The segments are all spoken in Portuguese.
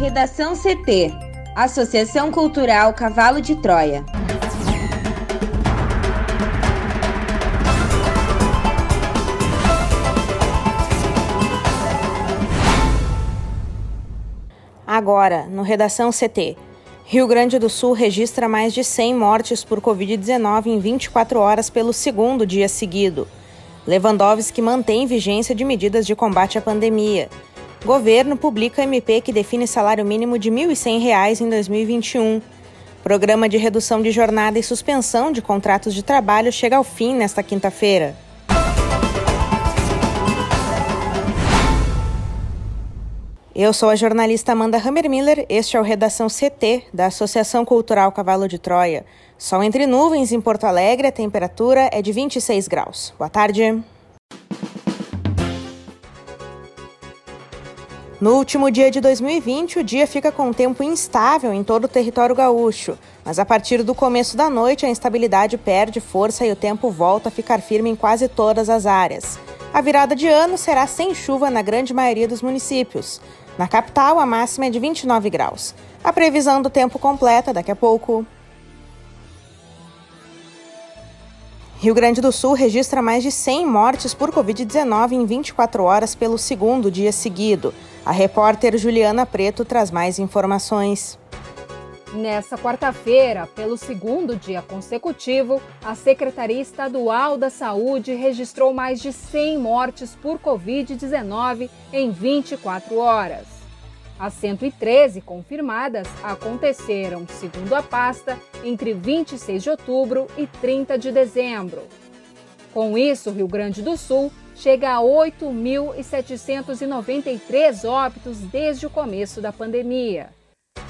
Redação CT Associação Cultural Cavalo de Troia. Agora, no Redação CT. Rio Grande do Sul registra mais de 100 mortes por Covid-19 em 24 horas pelo segundo dia seguido. Lewandowski mantém vigência de medidas de combate à pandemia. Governo publica MP que define salário mínimo de R$ 1.100 em 2021. Programa de redução de jornada e suspensão de contratos de trabalho chega ao fim nesta quinta-feira. Eu sou a jornalista Amanda Hammermiller, este é o Redação CT da Associação Cultural Cavalo de Troia. Sol entre nuvens em Porto Alegre, a temperatura é de 26 graus. Boa tarde. No último dia de 2020, o dia fica com tempo instável em todo o território gaúcho, mas a partir do começo da noite a instabilidade perde força e o tempo volta a ficar firme em quase todas as áreas. A virada de ano será sem chuva na grande maioria dos municípios. Na capital, a máxima é de 29 graus. A previsão do tempo completa daqui a pouco. Rio Grande do Sul registra mais de 100 mortes por Covid-19 em 24 horas pelo segundo dia seguido. A repórter Juliana Preto traz mais informações. Nessa quarta-feira, pelo segundo dia consecutivo, a Secretaria Estadual da Saúde registrou mais de 100 mortes por Covid-19 em 24 horas. As 113 confirmadas aconteceram, segundo a pasta, entre 26 de outubro e 30 de dezembro. Com isso, Rio Grande do Sul chega a 8.793 óbitos desde o começo da pandemia.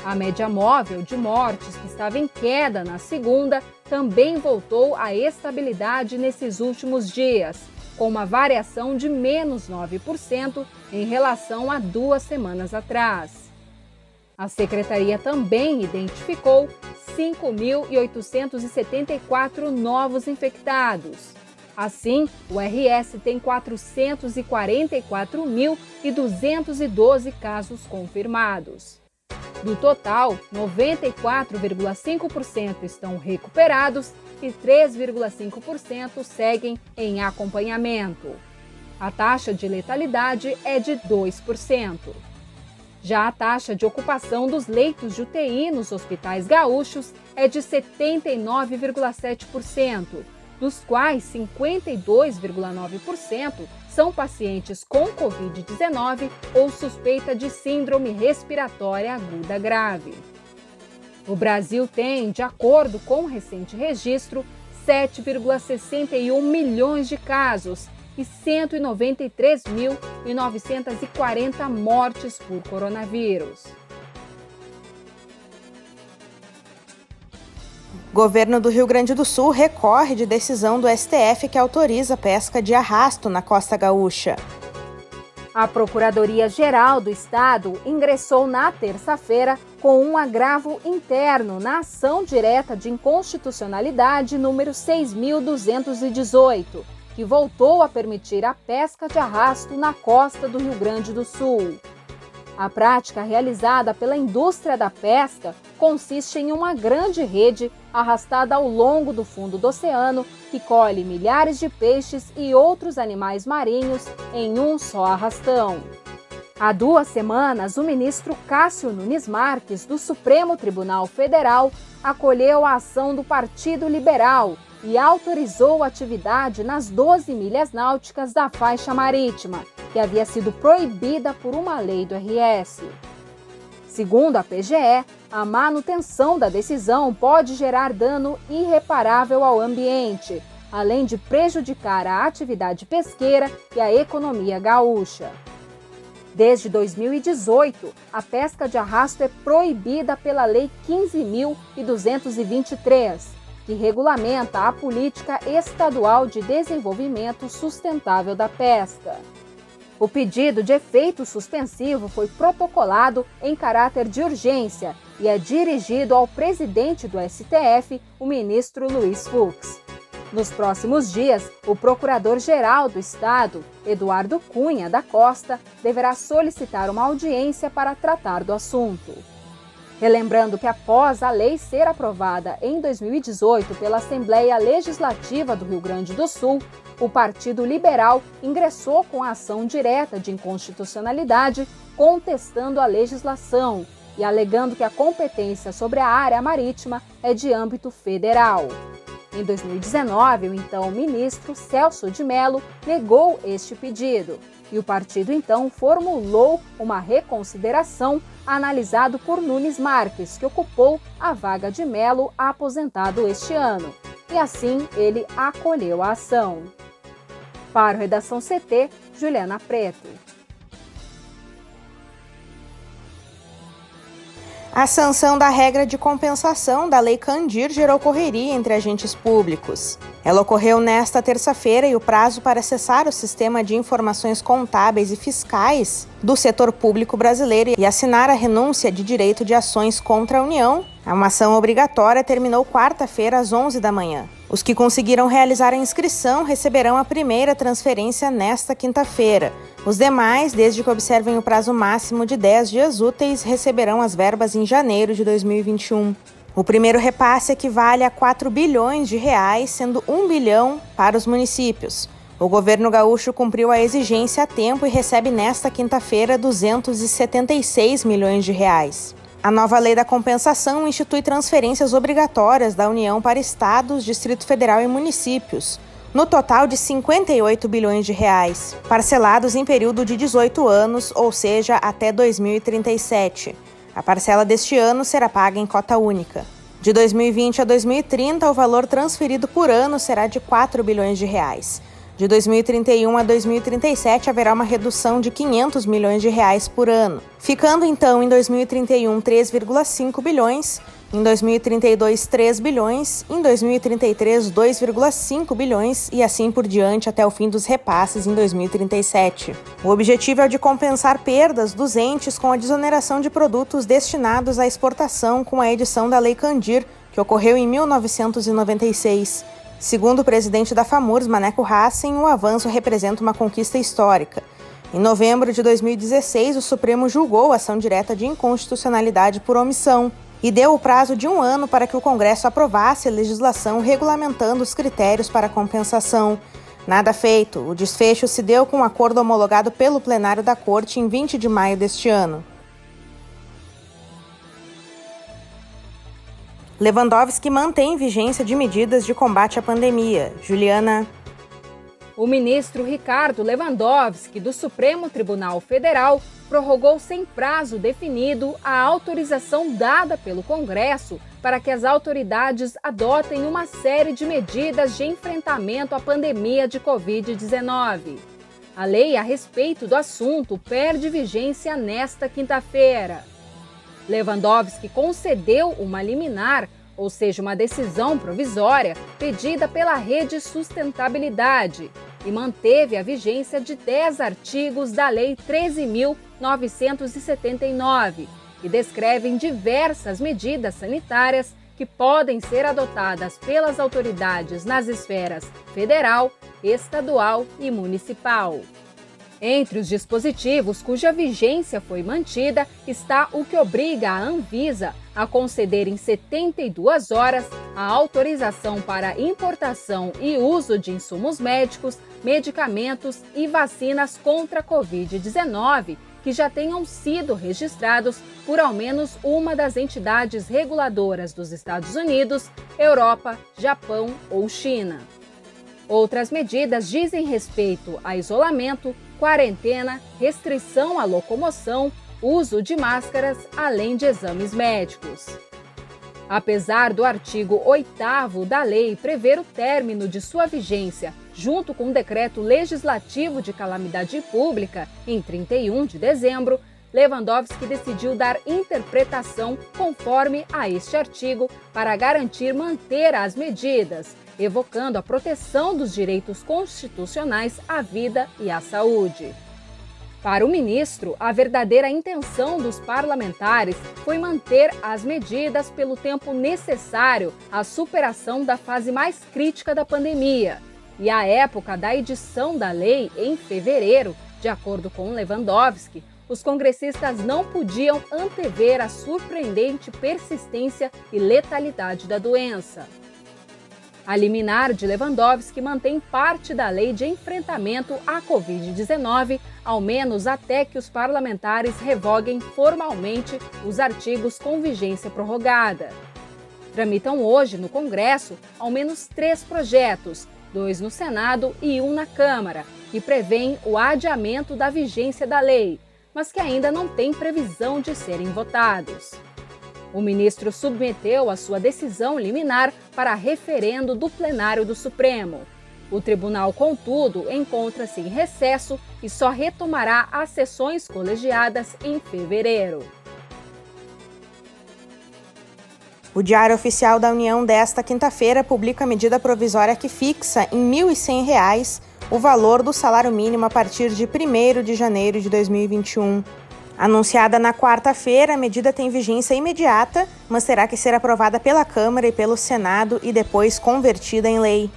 A média móvel de mortes, que estava em queda na segunda, também voltou à estabilidade nesses últimos dias, com uma variação de menos 9% em relação a duas semanas atrás. A secretaria também identificou 5.874 novos infectados. Assim, o RS tem 444.212 casos confirmados. Do total, 94,5% estão recuperados e 3,5% seguem em acompanhamento. A taxa de letalidade é de 2%. Já a taxa de ocupação dos leitos de UTI nos hospitais gaúchos é de 79,7%, dos quais 52,9% são pacientes com Covid-19 ou suspeita de síndrome respiratória aguda grave. O Brasil tem, de acordo com o recente registro, 7,61 milhões de casos e 193.940 mortes por coronavírus. Governo do Rio Grande do Sul recorre de decisão do STF que autoriza pesca de arrasto na costa gaúcha. A Procuradoria-Geral do Estado ingressou na terça-feira com um agravo interno na ação direta de inconstitucionalidade número 6218, que voltou a permitir a pesca de arrasto na costa do Rio Grande do Sul. A prática realizada pela indústria da pesca consiste em uma grande rede arrastada ao longo do fundo do oceano que colhe milhares de peixes e outros animais marinhos em um só arrastão. Há duas semanas, o ministro Cássio Nunes Marques, do Supremo Tribunal Federal, acolheu a ação do Partido Liberal e autorizou a atividade nas 12 milhas náuticas da faixa marítima, que havia sido proibida por uma lei do RS. Segundo a PGE, a manutenção da decisão pode gerar dano irreparável ao ambiente, além de prejudicar a atividade pesqueira e a economia gaúcha. Desde 2018, a pesca de arrasto é proibida pela Lei 15.223, que regulamenta a política estadual de desenvolvimento sustentável da pesca. O pedido de efeito suspensivo foi protocolado em caráter de urgência e é dirigido ao presidente do STF, o ministro Luiz Fux. Nos próximos dias, o Procurador-Geral do Estado, Eduardo Cunha da Costa, deverá solicitar uma audiência para tratar do assunto. Relembrando que após a lei ser aprovada em 2018 pela Assembleia Legislativa do Rio Grande do Sul, o Partido Liberal ingressou com a ação direta de inconstitucionalidade contestando a legislação e alegando que a competência sobre a área marítima é de âmbito federal. Em 2019, o então ministro Celso de Mello negou este pedido e o partido então formulou uma reconsideração analisado por Nunes Marques, que ocupou a vaga de Mello aposentado este ano. E assim ele acolheu a ação. Para o Redação CT, Juliana Preto. A sanção da regra de compensação da Lei Candir gerou correria entre agentes públicos. Ela ocorreu nesta terça-feira e o prazo para acessar o sistema de informações contábeis e fiscais do setor público brasileiro e assinar a renúncia de direito de ações contra a União, uma ação obrigatória, terminou quarta-feira às 11 da manhã. Os que conseguiram realizar a inscrição receberão a primeira transferência nesta quinta-feira. Os demais, desde que observem o prazo máximo de 10 dias úteis, receberão as verbas em janeiro de 2021. O primeiro repasse equivale a 4 bilhões de reais, sendo 1 bilhão para os municípios. O governo gaúcho cumpriu a exigência a tempo e recebe nesta quinta-feira 276 milhões de reais. A nova lei da compensação institui transferências obrigatórias da União para estados, Distrito Federal e municípios, no total de 58 bilhões de reais, parcelados em período de 18 anos, ou seja, até 2037. A parcela deste ano será paga em cota única. De 2020 a 2030, o valor transferido por ano será de 4 bilhões de reais. De 2031 a 2037 haverá uma redução de 500 milhões de reais por ano, ficando então em 2031 3,5 bilhões, em 2032 3 bilhões, em 2033 2,5 bilhões e assim por diante até o fim dos repasses em 2037. O objetivo é o de compensar perdas dos entes com a desoneração de produtos destinados à exportação com a edição da Lei Candir, que ocorreu em 1996. Segundo o presidente da FAMURS, Maneco Hassen, o avanço representa uma conquista histórica. Em novembro de 2016, o Supremo julgou a ação direta de inconstitucionalidade por omissão e deu o prazo de um ano para que o Congresso aprovasse a legislação regulamentando os critérios para compensação. Nada feito, o desfecho se deu com um acordo homologado pelo plenário da Corte em 20 de maio deste ano. Lewandowski mantém vigência de medidas de combate à pandemia. Juliana. O ministro Ricardo Lewandowski, do Supremo Tribunal Federal, prorrogou sem prazo definido a autorização dada pelo Congresso para que as autoridades adotem uma série de medidas de enfrentamento à pandemia de Covid-19. A lei a respeito do assunto perde vigência nesta quinta-feira. Lewandowski concedeu uma liminar, ou seja, uma decisão provisória, pedida pela Rede Sustentabilidade e manteve a vigência de 10 artigos da Lei 13.979, que descrevem diversas medidas sanitárias que podem ser adotadas pelas autoridades nas esferas federal, estadual e municipal. Entre os dispositivos cuja vigência foi mantida está o que obriga a Anvisa a conceder em 72 horas a autorização para importação e uso de insumos médicos, medicamentos e vacinas contra a Covid-19 que já tenham sido registrados por ao menos uma das entidades reguladoras dos Estados Unidos, Europa, Japão ou China. Outras medidas dizem respeito a isolamento, quarentena, restrição à locomoção, uso de máscaras, além de exames médicos. Apesar do artigo 8 da lei prever o término de sua vigência, junto com o decreto legislativo de calamidade pública, em 31 de dezembro, Lewandowski decidiu dar interpretação conforme a este artigo para garantir manter as medidas, evocando a proteção dos direitos constitucionais à vida e à saúde. Para o ministro, a verdadeira intenção dos parlamentares foi manter as medidas pelo tempo necessário à superação da fase mais crítica da pandemia. E a época da edição da lei, em fevereiro, de acordo com Lewandowski, os congressistas não podiam antever a surpreendente persistência e letalidade da doença. A liminar de Lewandowski mantém parte da lei de enfrentamento à Covid-19, ao menos até que os parlamentares revoguem formalmente os artigos com vigência prorrogada. Tramitam hoje no Congresso ao menos três projetos, dois no Senado e um na Câmara, que prevêem o adiamento da vigência da lei, mas que ainda não têm previsão de serem votados. O ministro submeteu a sua decisão liminar para referendo do plenário do Supremo. O tribunal, contudo, encontra-se em recesso e só retomará as sessões colegiadas em fevereiro. O Diário Oficial da União desta quinta-feira publica a medida provisória que fixa em R$ 1.100 o valor do salário mínimo a partir de 1 de janeiro de 2021. Anunciada na quarta-feira, a medida tem vigência imediata, mas terá que ser aprovada pela Câmara e pelo Senado e depois convertida em lei.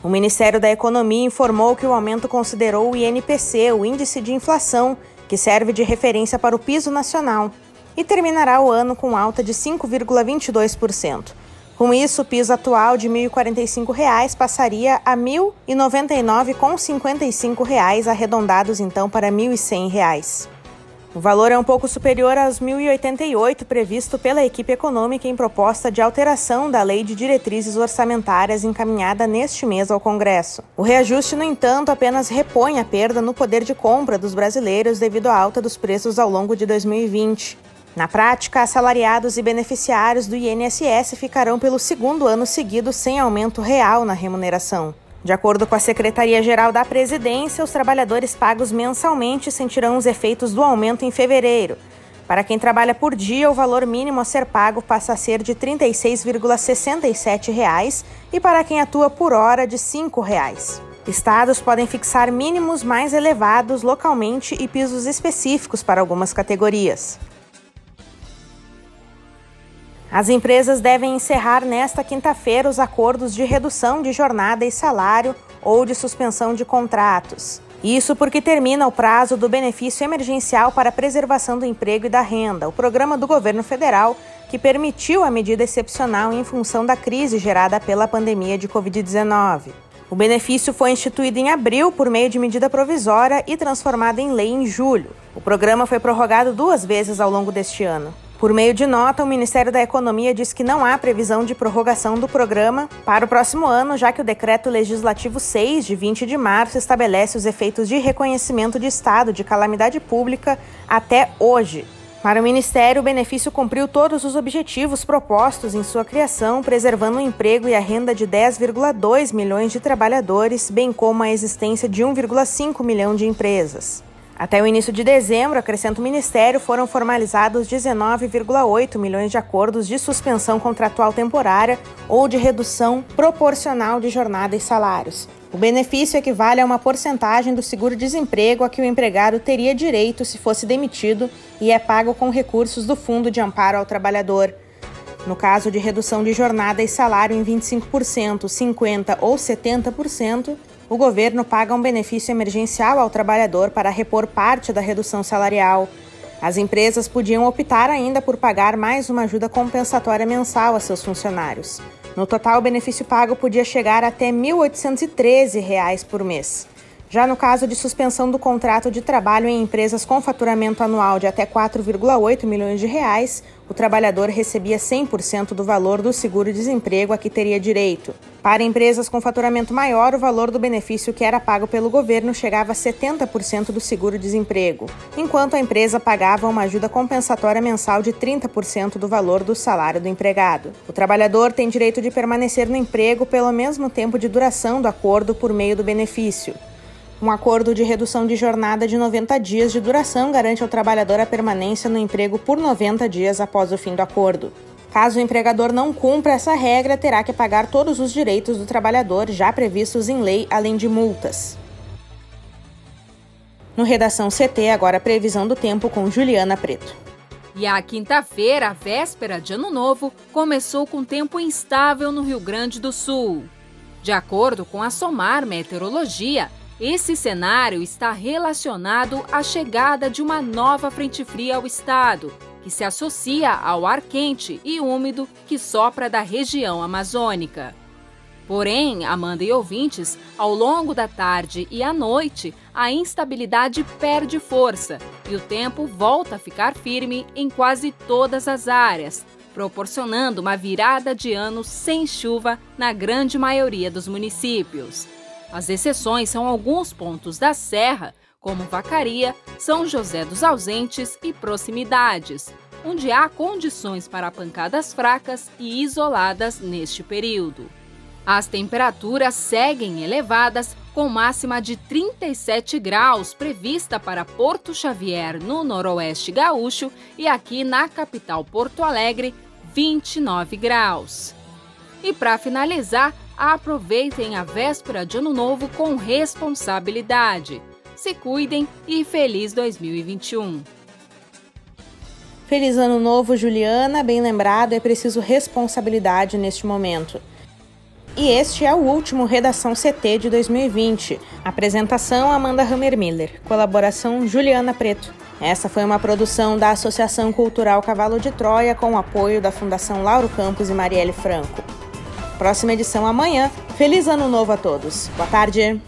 O Ministério da Economia informou que o aumento considerou o INPC, o Índice de Inflação, que serve de referência para o piso nacional, e terminará o ano com alta de 5,22%. Com isso, o piso atual de R$ 1.045 passaria a R$ 1.099,55, arredondados então para R$ 1.100. O valor é um pouco superior aos 1.088 previsto pela equipe econômica em proposta de alteração da Lei de Diretrizes Orçamentárias encaminhada neste mês ao Congresso. O reajuste, no entanto, apenas repõe a perda no poder de compra dos brasileiros devido à alta dos preços ao longo de 2020. Na prática, assalariados e beneficiários do INSS ficarão pelo segundo ano seguido sem aumento real na remuneração. De acordo com a Secretaria-Geral da Presidência, os trabalhadores pagos mensalmente sentirão os efeitos do aumento em fevereiro. Para quem trabalha por dia, o valor mínimo a ser pago passa a ser de R$ 36,67 e para quem atua por hora, de 5 reais. Estados podem fixar mínimos mais elevados localmente e pisos específicos para algumas categorias. As empresas devem encerrar nesta quinta-feira os acordos de redução de jornada e salário ou de suspensão de contratos. Isso porque termina o prazo do benefício emergencial para a preservação do emprego e da renda, o programa do governo federal que permitiu a medida excepcional em função da crise gerada pela pandemia de Covid-19. O benefício foi instituído em abril por meio de medida provisória e transformado em lei em julho. O programa foi prorrogado duas vezes ao longo deste ano. Por meio de nota, o Ministério da Economia diz que não há previsão de prorrogação do programa para o próximo ano, já que o Decreto Legislativo 6, de 20 de março, estabelece os efeitos de reconhecimento de estado de calamidade pública até hoje. Para o Ministério, o benefício cumpriu todos os objetivos propostos em sua criação, preservando o emprego e a renda de 10,2 milhões de trabalhadores, bem como a existência de 1,5 milhão de empresas. Até o início de dezembro, acrescenta o Ministério, foram formalizados 19,8 milhões de acordos de suspensão contratual temporária ou de redução proporcional de jornada e salários. O benefício equivale a uma porcentagem do seguro-desemprego a que o empregado teria direito se fosse demitido e é pago com recursos do Fundo de Amparo ao Trabalhador. No caso de redução de jornada e salário em 25%, 50% ou 70%, o governo paga um benefício emergencial ao trabalhador para repor parte da redução salarial. As empresas podiam optar ainda por pagar mais uma ajuda compensatória mensal a seus funcionários. No total, o benefício pago podia chegar até R$ 1.813 por mês. Já no caso de suspensão do contrato de trabalho em empresas com faturamento anual de até 4,8 milhões de reais, o trabalhador recebia 100% do valor do seguro-desemprego a que teria direito. Para empresas com faturamento maior, o valor do benefício que era pago pelo governo chegava a 70% do seguro-desemprego, enquanto a empresa pagava uma ajuda compensatória mensal de 30% do valor do salário do empregado. O trabalhador tem direito de permanecer no emprego pelo mesmo tempo de duração do acordo por meio do benefício. Um acordo de redução de jornada de 90 dias de duração garante ao trabalhador a permanência no emprego por 90 dias após o fim do acordo. Caso o empregador não cumpra essa regra, terá que pagar todos os direitos do trabalhador já previstos em lei, além de multas. No Redação CT, agora a previsão do tempo com Juliana Preto. E a quinta-feira, véspera de Ano Novo, começou com tempo instável no Rio Grande do Sul. De acordo com a SOMAR Meteorologia, esse cenário está relacionado à chegada de uma nova frente fria ao estado, que se associa ao ar quente e úmido que sopra da região amazônica. Porém, Amanda e ouvintes, ao longo da tarde e à noite, a instabilidade perde força e o tempo volta a ficar firme em quase todas as áreas, proporcionando uma virada de ano sem chuva na grande maioria dos municípios. As exceções são alguns pontos da Serra, como Vacaria, São José dos Ausentes e proximidades, onde há condições para pancadas fracas e isoladas neste período. As temperaturas seguem elevadas, com máxima de 37 graus prevista para Porto Xavier, no Noroeste Gaúcho, e aqui na capital Porto Alegre, 29 graus. E para finalizar, aproveitem a véspera de Ano Novo com responsabilidade. Se cuidem e feliz 2021. Feliz Ano Novo, Juliana. Bem lembrado, é preciso responsabilidade neste momento. E este é o último Redação CT de 2020. Apresentação Amanda Hammermiller. Colaboração Juliana Preto. Essa foi uma produção da Associação Cultural Cavalo de Troia com o apoio da Fundação Lauro Campos e Marielle Franco. Próxima edição amanhã. Feliz Ano Novo a todos. Boa tarde.